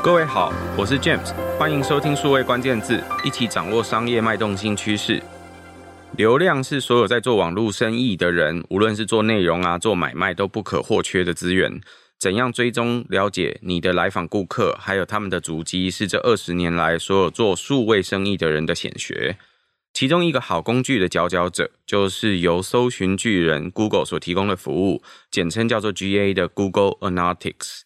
各位好，我是 James，欢迎收听数位关键字，一起掌握商业脉动新趋势。流量是所有在做网络生意的人，无论是做内容啊、做买卖，都不可或缺的资源。怎样追踪了解你的来访顾客，还有他们的足迹，是这二十年来所有做数位生意的人的显学。其中一个好工具的佼佼者，就是由搜寻巨人 Google 所提供的服务，简称叫做 GA 的 Google Analytics。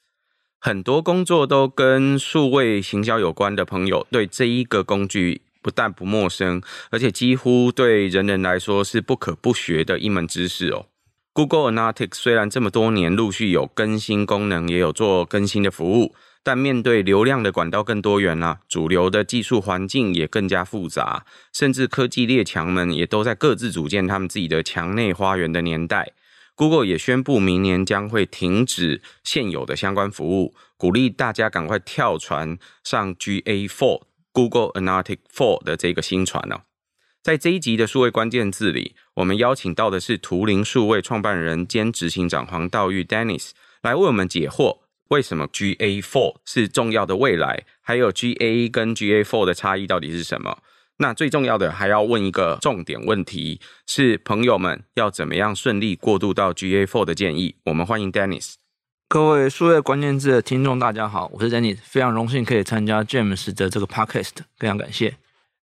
很多工作都跟数位行销有关的朋友，对这一个工具不但不陌生，而且几乎对人人来说是不可不学的一门知识哦。Google Analytics 虽然这么多年陆续有更新功能，也有做更新的服务。但面对流量的管道更多元啊，主流的技术环境也更加复杂，甚至科技列强们也都在各自组建他们自己的墙内花园的年代，Google 也宣布明年将会停止现有的相关服务，鼓励大家赶快跳船上 GA4 Google Analytics 4的这个新船哦。在这一集的数位关键字里，我们邀请到的是图灵数位创办人兼执行长黄道玉 Dennis 来为我们解惑。为什么 GA4 是重要的未来？还有 GA 跟 GA4 的差异到底是什么？那最重要的还要问一个重点问题：是朋友们要怎么样顺利过渡到 GA Four 的建议？我们欢迎 Dennis。各位数位关键字的听众，大家好，我是 Dennis，非常荣幸可以参加 James 的这个 Podcast，非常感谢。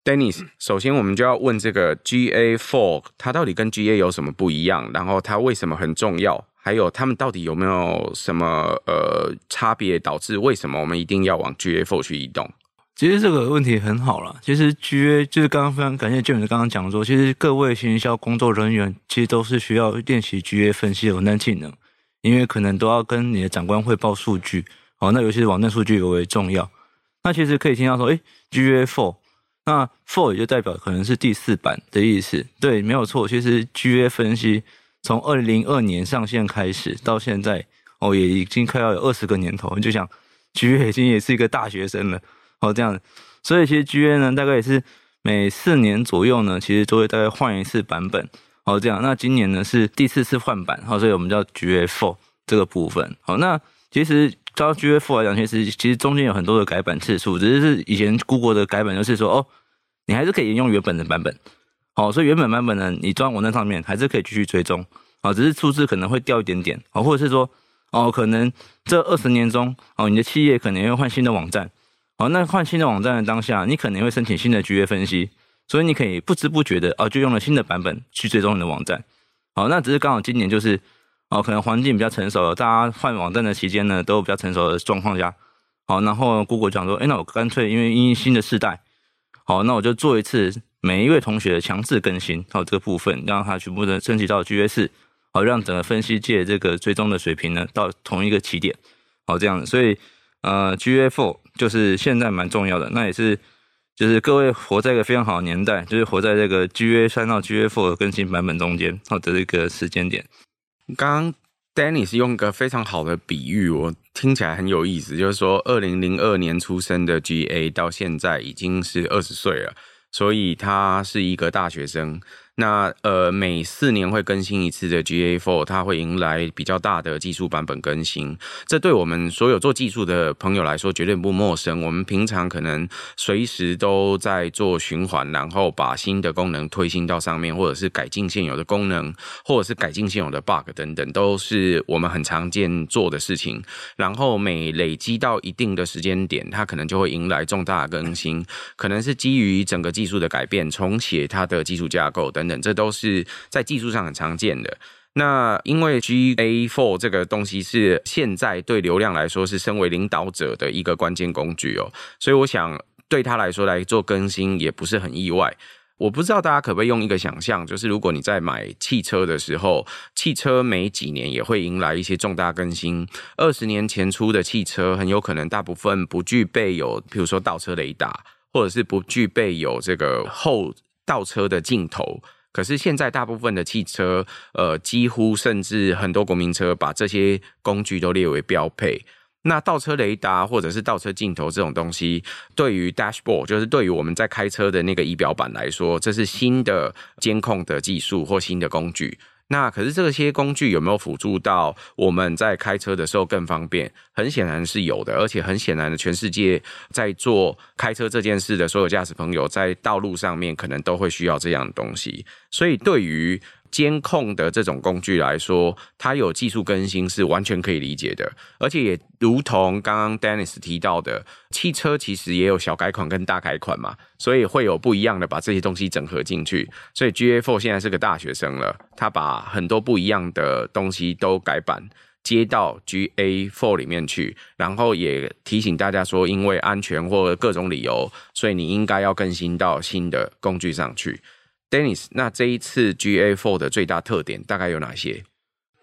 Dennis，首先我们就要问这个 GA Four，它到底跟 GA 有什么不一样？然后它为什么很重要？还有他们到底有没有什么呃差别，导致为什么我们一定要往 GA Four 去移动？其实这个问题很好了。其实 GA 就是刚刚非常感谢 James 刚刚讲说，其实各位行销工作人员其实都是需要练习 GA 分析的网站技能，因为可能都要跟你的长官汇报数据，哦，那尤其是网站数据尤为重要。那其实可以听到说，诶，GA Four，那 for 也就代表可能是第四版的意思。对，没有错。其实 GA 分析。从二零零二年上线开始到现在，哦，也已经快要有二十个年头。你就想，GA 已经也是一个大学生了，哦，这样。所以其实 GA 呢，大概也是每四年左右呢，其实都会大概换一次版本，哦，这样。那今年呢是第四次换版，好，所以我们叫 G A Four 这个部分。好，那其实照 G A Four 来讲，其实其实中间有很多的改版次数，只是是以前 Google 的改版就是说，哦，你还是可以沿用原本的版本。好，所以原本版本呢，你装网站上面还是可以继续追踪，啊，只是数字可能会掉一点点，啊，或者是说，哦，可能这二十年中，哦，你的企业可能要换新的网站，好，那换新的网站的当下，你可能会申请新的 GA 分析，所以你可以不知不觉的，哦，就用了新的版本去追踪你的网站，好，那只是刚好今年就是，哦，可能环境比较成熟了，大家换网站的期间呢，都比较成熟的状况下，好，然后 Google 讲说，哎，那我干脆因为因新的世代，好，那我就做一次。每一位同学的强制更新，好，这个部分让他全部的升级到 GA 四，好，让整个分析界这个追踪的水平呢到同一个起点，好，这样子，所以呃 GA four 就是现在蛮重要的，那也是就是各位活在一个非常好的年代，就是活在这个 GA 三到 GA four 的更新版本中间，好的这个时间点。刚刚 Dennis 用一个非常好的比喻，我听起来很有意思，就是说二零零二年出生的 GA 到现在已经是二十岁了。所以他是一个大学生。那呃，每四年会更新一次的 GA4，它会迎来比较大的技术版本更新。这对我们所有做技术的朋友来说绝对不陌生。我们平常可能随时都在做循环，然后把新的功能推新到上面，或者是改进现有的功能，或者是改进现有的 bug 等等，都是我们很常见做的事情。然后每累积到一定的时间点，它可能就会迎来重大的更新，可能是基于整个技术的改变，重写它的技术架构等。这都是在技术上很常见的。那因为 GA4 这个东西是现在对流量来说是身为领导者的一个关键工具哦，所以我想对他来说来做更新也不是很意外。我不知道大家可不可以用一个想象，就是如果你在买汽车的时候，汽车每几年也会迎来一些重大更新。二十年前出的汽车很有可能大部分不具备有，比如说倒车雷达，或者是不具备有这个后倒车的镜头。可是现在大部分的汽车，呃，几乎甚至很多国民车把这些工具都列为标配。那倒车雷达或者是倒车镜头这种东西，对于 dashboard，就是对于我们在开车的那个仪表板来说，这是新的监控的技术或新的工具。那可是这些工具有没有辅助到我们在开车的时候更方便？很显然是有的，而且很显然的，全世界在做开车这件事的所有驾驶朋友，在道路上面可能都会需要这样的东西。所以对于监控的这种工具来说，它有技术更新是完全可以理解的，而且也如同刚刚 Dennis 提到的，汽车其实也有小改款跟大改款嘛，所以会有不一样的把这些东西整合进去。所以 GA4 现在是个大学生了，他把很多不一样的东西都改版接到 GA4 里面去，然后也提醒大家说，因为安全或各种理由，所以你应该要更新到新的工具上去。Dennis，那这一次 GA Four 的最大特点大概有哪些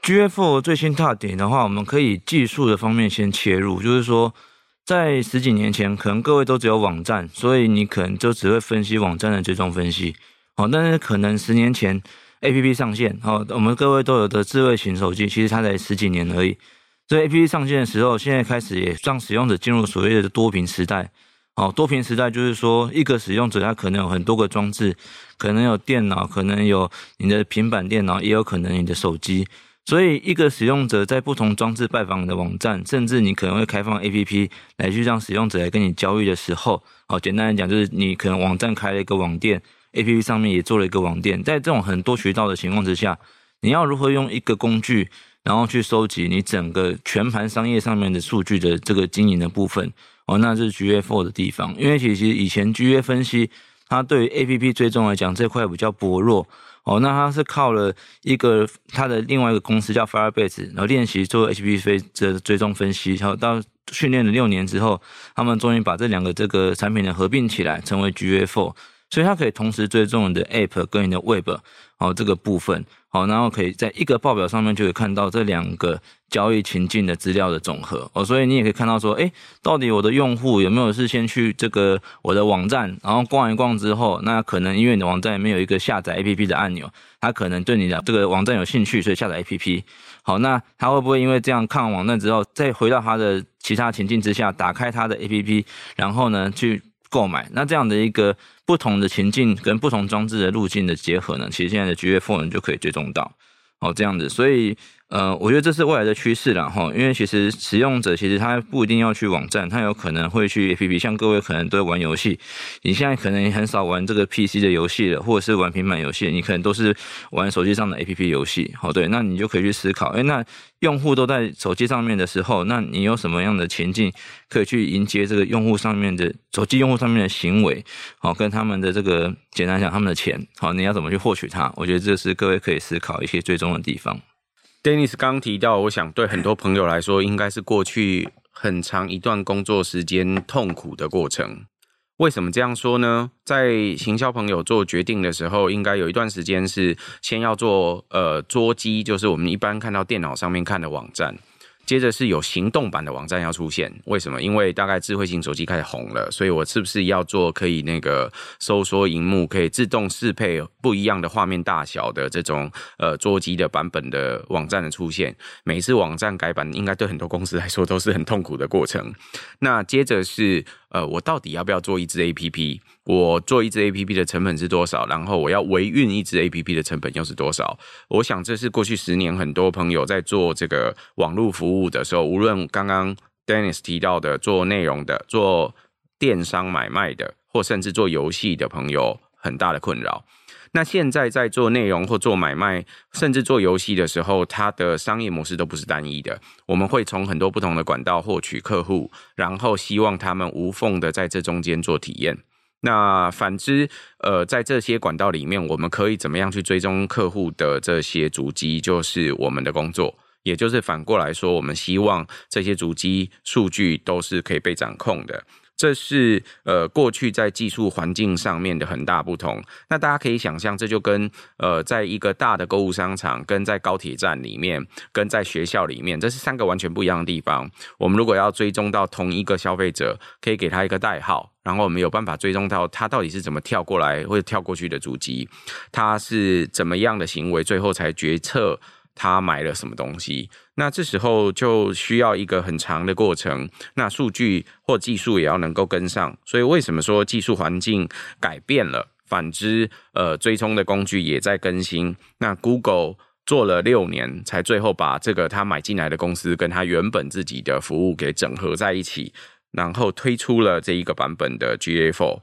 ？GA Four 最新特点的话，我们可以技术的方面先切入，就是说，在十几年前，可能各位都只有网站，所以你可能就只会分析网站的追踪分析。好，但是可能十年前 APP 上线，好，我们各位都有的智慧型手机，其实它才十几年而已。所以 APP 上线的时候，现在开始也让使用者进入所谓的多屏时代。好，多屏时代就是说，一个使用者他可能有很多个装置，可能有电脑，可能有你的平板电脑，也有可能你的手机。所以，一个使用者在不同装置拜访你的网站，甚至你可能会开放 APP 来去让使用者来跟你交易的时候，哦，简单来讲就是你可能网站开了一个网店，APP 上面也做了一个网店，在这种很多渠道的情况之下，你要如何用一个工具，然后去收集你整个全盘商业上面的数据的这个经营的部分？哦，那是 GA4 的地方，因为其实以前 GA 分析，它对于 APP 追踪来讲这块比较薄弱。哦，那它是靠了一个它的另外一个公司叫 Firebase，然后练习做 APP 飞的追踪分析，然后到训练了六年之后，他们终于把这两个这个产品呢合并起来，成为 GA4。所以它可以同时追踪你的 App 跟你的 Web，好，这个部分，好，然后可以在一个报表上面就可以看到这两个交易情境的资料的总和，哦，所以你也可以看到说，哎，到底我的用户有没有是先去这个我的网站，然后逛一逛之后，那可能因为你的网站里面有一个下载 APP 的按钮，他可能对你的这个网站有兴趣，所以下载 APP，好，那他会不会因为这样看完网站之后，再回到他的其他情境之下，打开他的 APP，然后呢去购买？那这样的一个。不同的情境跟不同装置的路径的结合呢，其实现在的 GA4 就可以追踪到，哦，这样子，所以。呃，我觉得这是未来的趋势了哈，因为其实使用者其实他不一定要去网站，他有可能会去 APP，像各位可能都会玩游戏，你现在可能也很少玩这个 PC 的游戏了，或者是玩平板游戏，你可能都是玩手机上的 APP 游戏，好，对，那你就可以去思考，哎，那用户都在手机上面的时候，那你有什么样的情境可以去迎接这个用户上面的手机用户上面的行为，好，跟他们的这个简单讲他们的钱，好，你要怎么去获取它？我觉得这是各位可以思考一些追踪的地方。Dennis 刚提到，我想对很多朋友来说，应该是过去很长一段工作时间痛苦的过程。为什么这样说呢？在行销朋友做决定的时候，应该有一段时间是先要做呃桌机，就是我们一般看到电脑上面看的网站。接着是有行动版的网站要出现，为什么？因为大概智慧型手机开始红了，所以我是不是要做可以那个收缩荧幕，可以自动适配不一样的画面大小的这种呃桌机的版本的网站的出现？每一次网站改版，应该对很多公司来说都是很痛苦的过程。那接着是呃，我到底要不要做一支 APP？我做一支 APP 的成本是多少？然后我要维运一支 APP 的成本又是多少？我想这是过去十年很多朋友在做这个网络服务的时候，无论刚刚 Dennis 提到的做内容的、做电商买卖的，或甚至做游戏的朋友很大的困扰。那现在在做内容或做买卖，甚至做游戏的时候，它的商业模式都不是单一的。我们会从很多不同的管道获取客户，然后希望他们无缝的在这中间做体验。那反之，呃，在这些管道里面，我们可以怎么样去追踪客户的这些足迹，就是我们的工作。也就是反过来说，我们希望这些足迹数据都是可以被掌控的。这是呃过去在技术环境上面的很大不同。那大家可以想象，这就跟呃在一个大的购物商场，跟在高铁站里面，跟在学校里面，这是三个完全不一样的地方。我们如果要追踪到同一个消费者，可以给他一个代号，然后我们有办法追踪到他到底是怎么跳过来或者跳过去的主机，他是怎么样的行为，最后才决策。他买了什么东西？那这时候就需要一个很长的过程。那数据或技术也要能够跟上。所以为什么说技术环境改变了？反之，呃，追踪的工具也在更新。那 Google 做了六年，才最后把这个他买进来的公司跟他原本自己的服务给整合在一起，然后推出了这一个版本的 GA4。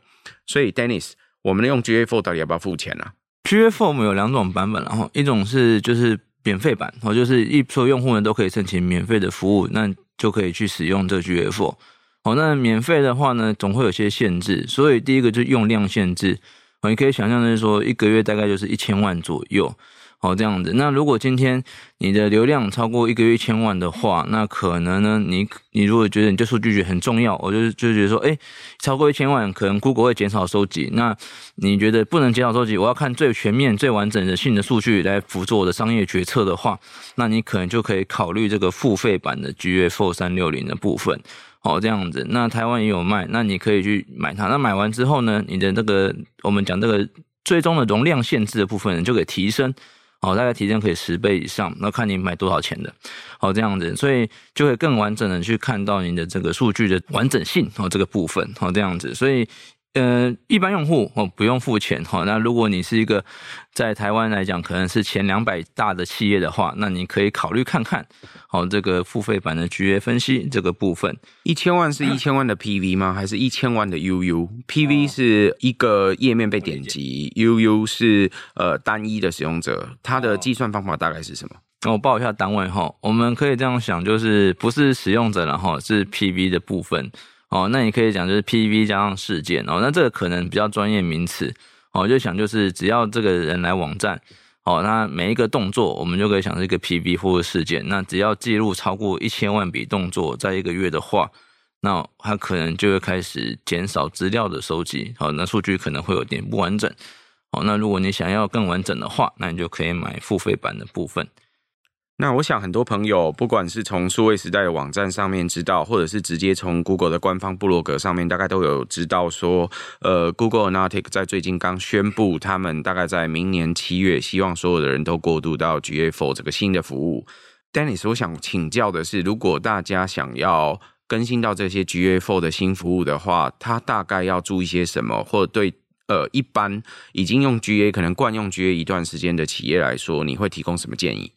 所以，Dennis，我们用 GA4 到底要不要付钱呢、啊？GA4 我们有两种版本，然后一种是就是免费版，哦，就是一所有用户呢都可以申请免费的服务，那就可以去使用这 G F 4。哦，那免费的话呢，总会有些限制，所以第一个就是用量限制。哦，你可以想象的是说，一个月大概就是一千万左右。哦，这样子。那如果今天你的流量超过一个月一千万的话，那可能呢，你你如果觉得你这数据很重要，我就就觉得说，哎，超过一千万，可能 Google 会减少收集。那你觉得不能减少收集，我要看最全面、最完整的性的数据来辅助我的商业决策的话，那你可能就可以考虑这个付费版的 GA4 三六零的部分。哦，这样子。那台湾也有卖，那你可以去买它。那买完之后呢，你的那个我们讲这个最终的容量限制的部分，就可以提升。哦，大概提升可以十倍以上，那看你买多少钱的，好，这样子，所以就会更完整的去看到你的这个数据的完整性，哦，这个部分，哦，这样子，所以。呃，一般用户哦不用付钱哈。那如果你是一个在台湾来讲，可能是前两百大的企业的话，那你可以考虑看看好这个付费版的 GA 分析这个部分。一千万是一千万的 PV 吗？还是一千万的 UU？PV 是一个页面被点击，UU 是呃单一的使用者。它的计算方法大概是什么？那我报一下单位哈。我们可以这样想，就是不是使用者然后是 PV 的部分。哦，那你可以讲就是 PV 加上事件哦，那这个可能比较专业名词哦，就想就是只要这个人来网站哦，那每一个动作我们就可以想是一个 PV 或者事件，那只要记录超过一千万笔动作在一个月的话，那它可能就会开始减少资料的收集，好，那数据可能会有点不完整，哦，那如果你想要更完整的话，那你就可以买付费版的部分。那我想很多朋友，不管是从数位时代的网站上面知道，或者是直接从 Google 的官方部落格上面，大概都有知道说，呃，Google Analytics 在最近刚宣布，他们大概在明年七月，希望所有的人都过渡到 GA4 这个新的服务。Dennis，我想请教的是，如果大家想要更新到这些 GA4 的新服务的话，他大概要注意些什么？或者对呃一般已经用 GA 可能惯用 GA 一段时间的企业来说，你会提供什么建议？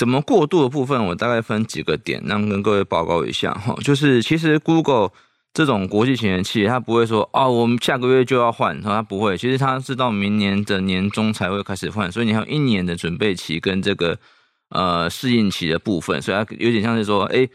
怎么过渡的部分，我大概分几个点，让跟各位报告一下哈。就是其实 Google 这种国际型的企业，它不会说哦，我们下个月就要换，它不会。其实它是到明年的年中才会开始换，所以你还有一年的准备期跟这个呃适应期的部分，所以它有点像是说，哎，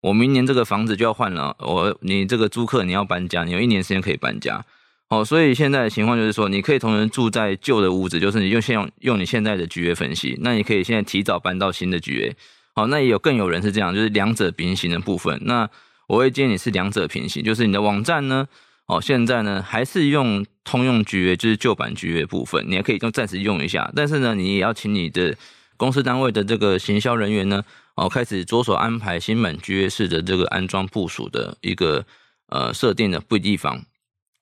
我明年这个房子就要换了，我你这个租客你要搬家，你有一年时间可以搬家。哦，所以现在的情况就是说，你可以同时住在旧的屋子，就是你就先用用你现在的 GA 分析，那你可以现在提早搬到新的 GA。好，那也有更有人是这样，就是两者平行的部分。那我会建议你是两者平行，就是你的网站呢，哦，现在呢还是用通用 GA，就是旧版 GA 部分，你也可以用暂时用一下。但是呢，你也要请你的公司单位的这个行销人员呢，哦，开始着手安排新版 GA 式的这个安装部署的一个呃设定的不地方。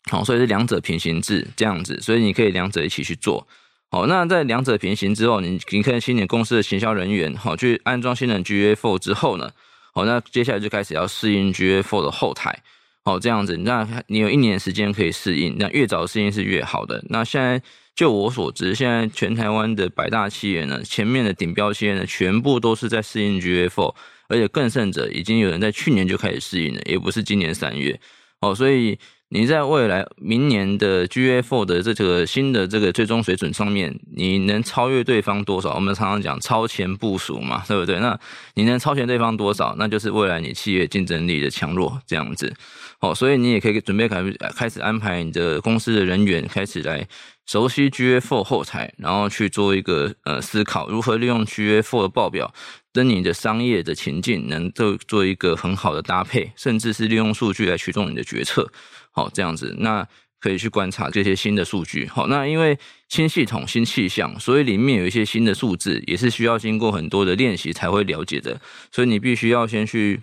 好，所以是两者平行制这样子，所以你可以两者一起去做。好，那在两者平行之后，你你可以请你公司的行销人员，好，去安装新的 GA4 之后呢，好，那接下来就开始要适应 GA4 的后台。好，这样子，那你有一年时间可以适应，那越早适应是越好的。那现在就我所知，现在全台湾的百大企业呢，前面的顶标企业呢，全部都是在适应 GA4，而且更甚者，已经有人在去年就开始适应了，也不是今年三月。哦，所以。你在未来明年的 GA4 的这个新的这个最终水准上面，你能超越对方多少？我们常常讲超前部署嘛，对不对？那你能超前对方多少？那就是未来你企业竞争力的强弱这样子。哦，所以你也可以准备开开始安排你的公司的人员开始来熟悉 GA4 后台，然后去做一个呃思考，如何利用 GA4 的报表跟你的商业的情境能够做一个很好的搭配，甚至是利用数据来驱动你的决策。好，这样子，那可以去观察这些新的数据。好，那因为新系统、新气象，所以里面有一些新的数字，也是需要经过很多的练习才会了解的。所以你必须要先去。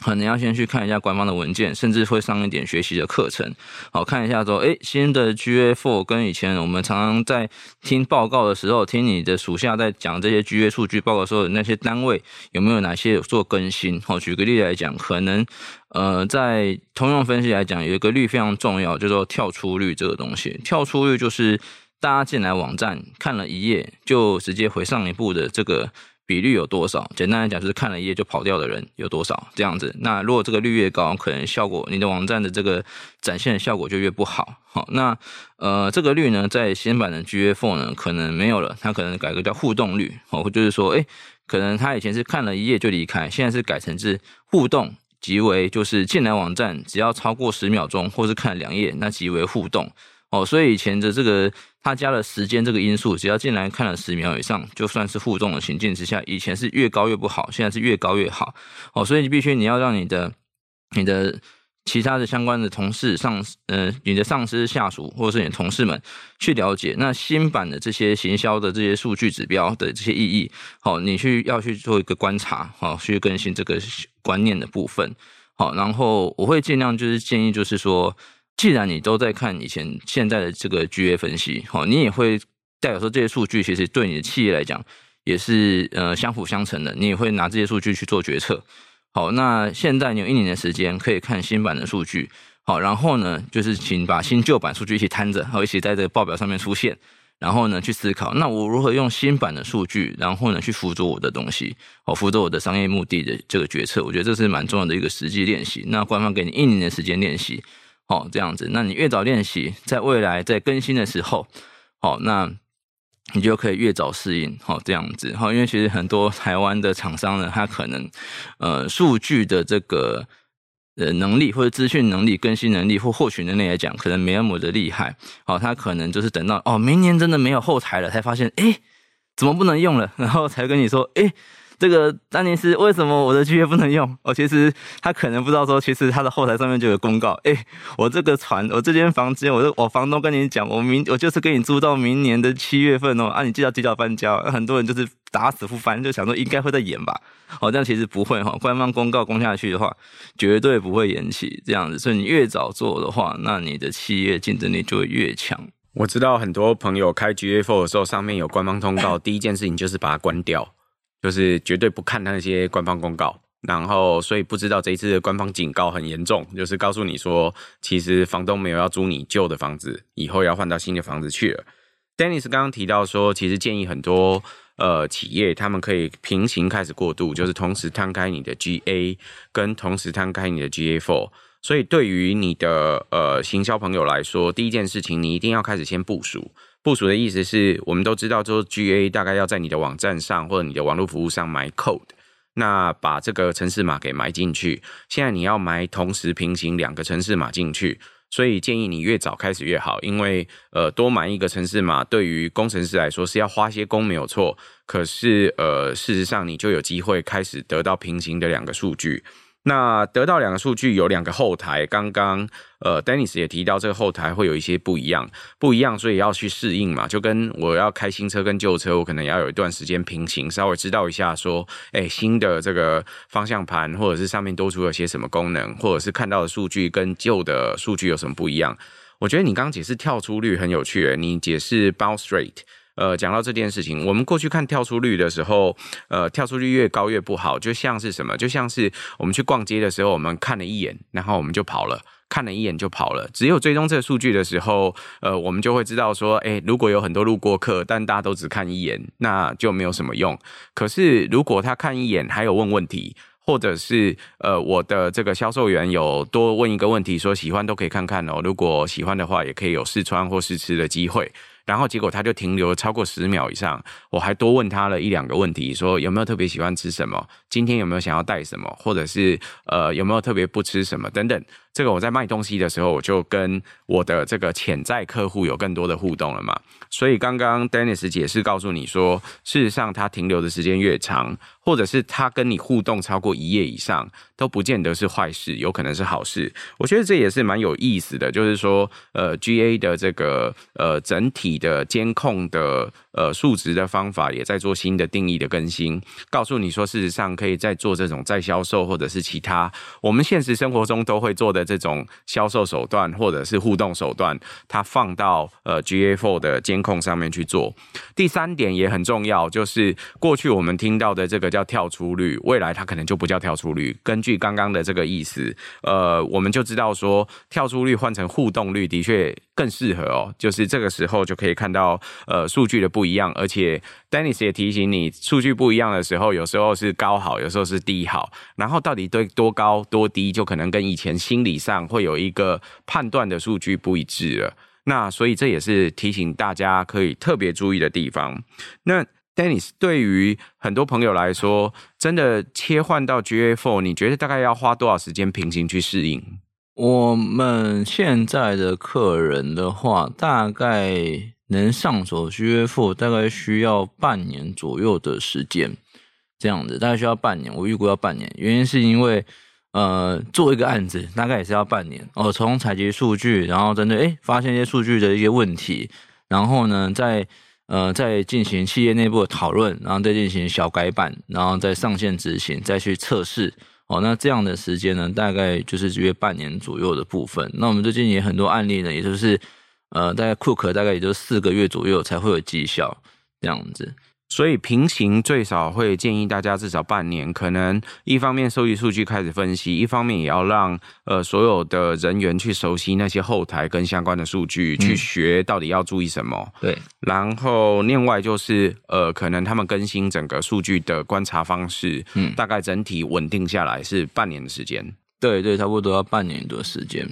可能要先去看一下官方的文件，甚至会上一点学习的课程，好，看一下说，诶，新的 GA Four 跟以前我们常常在听报告的时候，听你的属下在讲这些 GA 数据报告的时候，那些单位有没有哪些有做更新？好，举个例来讲，可能呃，在通用分析来讲，有一个率非常重要，叫做跳出率这个东西。跳出率就是大家进来网站看了一页就直接回上一步的这个比率有多少？简单来讲，就是看了一页就跑掉的人有多少这样子。那如果这个率越高，可能效果你的网站的这个展现的效果就越不好。好，那呃这个率呢，在新版的 GA4 呢可能没有了，它可能改个叫互动率。哦，就是说，哎，可能他以前是看了一页就离开，现在是改成是互动，即为就是进来网站只要超过十秒钟，或是看两页，那即为互动。哦，所以以前的这个他加了时间这个因素，只要进来看了十秒以上，就算是负重的情境之下，以前是越高越不好，现在是越高越好。哦，所以你必须你要让你的你的其他的相关的同事上呃你的上司下属或者是你的同事们去了解那新版的这些行销的这些数据指标的这些意义。好，你去要去做一个观察，好，去更新这个观念的部分。好，然后我会尽量就是建议就是说。既然你都在看以前现在的这个 GA 分析，好，你也会代表说这些数据其实对你的企业来讲也是呃相辅相成的，你也会拿这些数据去做决策。好，那现在你有一年的时间可以看新版的数据，好，然后呢就是请把新旧版数据一起摊着，好，一起在这个报表上面出现，然后呢去思考，那我如何用新版的数据，然后呢去辅佐我的东西，好，辅助我的商业目的的这个决策，我觉得这是蛮重要的一个实际练习。那官方给你一年的时间练习。哦，这样子，那你越早练习，在未来在更新的时候，好，那你就可以越早适应。好，这样子，好，因为其实很多台湾的厂商呢，他可能呃数据的这个呃能力或者资讯能力、更新能力或获取能力来讲，可能没那么的厉害。好，他可能就是等到哦明年真的没有后台了，才发现哎怎么不能用了，然后才跟你说哎。这个丹尼斯为什么我的 GA 不能用？哦，其实他可能不知道说，其实他的后台上面就有公告，哎，我这个船，我这间房间，我我房东跟你讲，我明我就是跟你租到明年的七月份哦，啊，你记得提早搬家。很多人就是打死不搬，就想说应该会再延吧，哦，但其实不会哈，官方公告公下去的话，绝对不会延期这样子。所以你越早做的话，那你的企业竞争力就会越强。我知道很多朋友开 GA4 的时候，上面有官方通告，第一件事情就是把它关掉。就是绝对不看那些官方公告，然后所以不知道这一次的官方警告很严重，就是告诉你说，其实房东没有要租你旧的房子，以后要换到新的房子去了。Dennis 刚刚提到说，其实建议很多呃企业他们可以平行开始过渡，就是同时摊开你的 GA 跟同时摊开你的 GA4。所以对于你的呃行销朋友来说，第一件事情你一定要开始先部署。部署的意思是我们都知道，说 GA 大概要在你的网站上或者你的网络服务上埋 code，那把这个城市码给埋进去。现在你要埋同时平行两个城市码进去，所以建议你越早开始越好，因为呃多埋一个城市码对于工程师来说是要花些工没有错，可是呃事实上你就有机会开始得到平行的两个数据。那得到两个数据有两个后台，刚刚呃，Dennis 也提到这个后台会有一些不一样，不一样，所以要去适应嘛。就跟我要开新车跟旧车，我可能要有一段时间平行，稍微知道一下说，哎，新的这个方向盘或者是上面多出了些什么功能，或者是看到的数据跟旧的数据有什么不一样。我觉得你刚解释跳出率很有趣，你解释 bounce rate。呃，讲到这件事情，我们过去看跳出率的时候，呃，跳出率越高越不好，就像是什么？就像是我们去逛街的时候，我们看了一眼，然后我们就跑了，看了一眼就跑了。只有追踪这个数据的时候，呃，我们就会知道说，诶，如果有很多路过客，但大家都只看一眼，那就没有什么用。可是如果他看一眼还有问问题，或者是呃，我的这个销售员有多问一个问题，说喜欢都可以看看哦，如果喜欢的话，也可以有试穿或试吃的机会。然后结果他就停留超过十秒以上，我还多问他了一两个问题，说有没有特别喜欢吃什么，今天有没有想要带什么，或者是呃有没有特别不吃什么等等。这个我在卖东西的时候，我就跟我的这个潜在客户有更多的互动了嘛。所以刚刚 Dennis 解释告诉你说，事实上他停留的时间越长，或者是他跟你互动超过一页以上，都不见得是坏事，有可能是好事。我觉得这也是蛮有意思的，就是说，呃，GA 的这个呃整体的监控的。呃，数值的方法也在做新的定义的更新，告诉你说，事实上可以再做这种再销售或者是其他我们现实生活中都会做的这种销售手段或者是互动手段，它放到呃 GA4 的监控上面去做。第三点也很重要，就是过去我们听到的这个叫跳出率，未来它可能就不叫跳出率。根据刚刚的这个意思，呃，我们就知道说跳出率换成互动率的确。更适合哦，就是这个时候就可以看到呃数据的不一样，而且 Dennis 也提醒你，数据不一样的时候，有时候是高好，有时候是低好，然后到底对多高多低，就可能跟以前心理上会有一个判断的数据不一致了。那所以这也是提醒大家可以特别注意的地方。那 Dennis 对于很多朋友来说，真的切换到 GA4，你觉得大概要花多少时间平行去适应？我们现在的客人的话，大概能上手 GA4，大概需要半年左右的时间，这样子，大概需要半年。我预估要半年，原因是因为，呃，做一个案子大概也是要半年哦。从采集数据，然后针对诶发现一些数据的一些问题，然后呢，再呃再进行企业内部的讨论，然后再进行小改版，然后再上线执行，再去测试。哦，那这样的时间呢，大概就是约半年左右的部分。那我们最近也很多案例呢，也就是，呃，大概 Cook 大概也就四个月左右才会有绩效这样子。所以平行最少会建议大家至少半年，可能一方面收集数据开始分析，一方面也要让呃所有的人员去熟悉那些后台跟相关的数据，去学到底要注意什么。对，然后另外就是呃可能他们更新整个数据的观察方式，嗯，大概整体稳定下来是半年的时间。对对，差不多要半年多时间。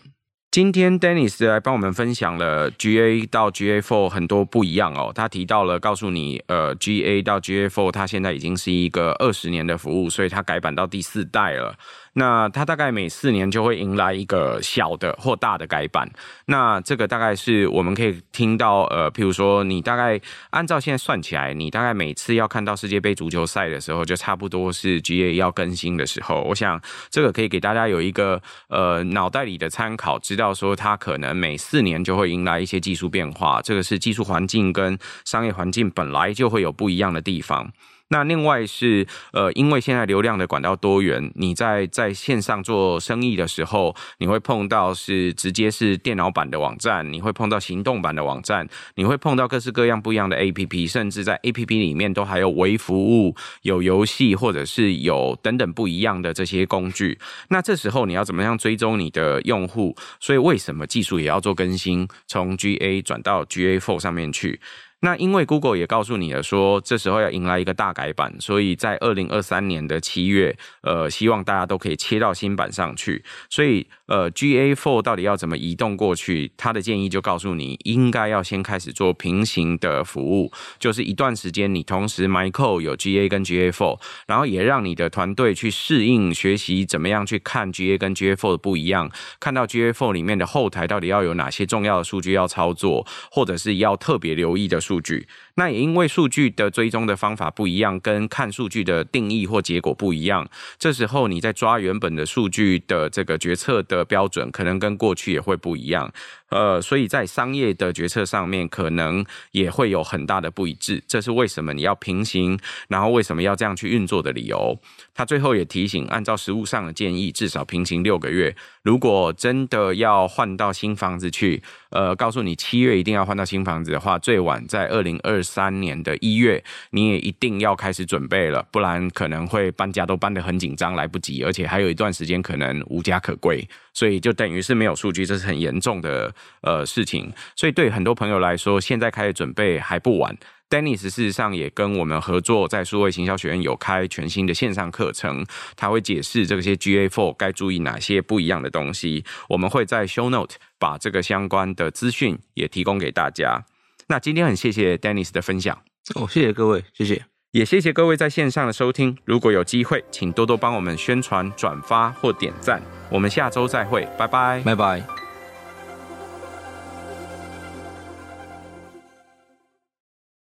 今天 Dennis 来帮我们分享了 GA 到 GA4 很多不一样哦。他提到了，告诉你，呃，GA 到 GA4，它现在已经是一个二十年的服务，所以它改版到第四代了。那它大概每四年就会迎来一个小的或大的改版。那这个大概是我们可以听到，呃，譬如说你大概按照现在算起来，你大概每次要看到世界杯足球赛的时候，就差不多是 GA 要更新的时候。我想这个可以给大家有一个呃脑袋里的参考，知道说它可能每四年就会迎来一些技术变化。这个是技术环境跟商业环境本来就会有不一样的地方。那另外是，呃，因为现在流量的管道多元，你在在线上做生意的时候，你会碰到是直接是电脑版的网站，你会碰到行动版的网站，你会碰到各式各样不一样的 APP，甚至在 APP 里面都还有微服务、有游戏或者是有等等不一样的这些工具。那这时候你要怎么样追踪你的用户？所以为什么技术也要做更新，从 GA 转到 GA4 上面去？那因为 Google 也告诉你了，说这时候要迎来一个大改版，所以在二零二三年的七月，呃，希望大家都可以切到新版上去。所以，呃，GA4 到底要怎么移动过去？他的建议就告诉你，应该要先开始做平行的服务，就是一段时间你同时 MyCode 有 GA 跟 GA4，然后也让你的团队去适应学习怎么样去看 GA 跟 GA4 的不一样，看到 GA4 里面的后台到底要有哪些重要的数据要操作，或者是要特别留意的。数据，那也因为数据的追踪的方法不一样，跟看数据的定义或结果不一样，这时候你在抓原本的数据的这个决策的的标准，可能跟过去也会不一样。呃，所以在商业的决策上面，可能也会有很大的不一致。这是为什么你要平行，然后为什么要这样去运作的理由。他最后也提醒，按照实务上的建议，至少平行六个月。如果真的要换到新房子去，呃，告诉你七月一定要换到新房子的话，最晚在二零二三年的一月，你也一定要开始准备了，不然可能会搬家都搬得很紧张，来不及，而且还有一段时间可能无家可归。所以就等于是没有数据，这是很严重的呃事情。所以对很多朋友来说，现在开始准备还不晚。Dennis 事实上也跟我们合作，在数位行销学院有开全新的线上课程，他会解释这些 GA4 该注意哪些不一样的东西。我们会在 Show Note 把这个相关的资讯也提供给大家。那今天很谢谢 Dennis 的分享哦，谢谢各位，谢谢。也谢谢各位在线上的收听。如果有机会，请多多帮我们宣传、转发或点赞。我们下周再会，拜拜，拜拜。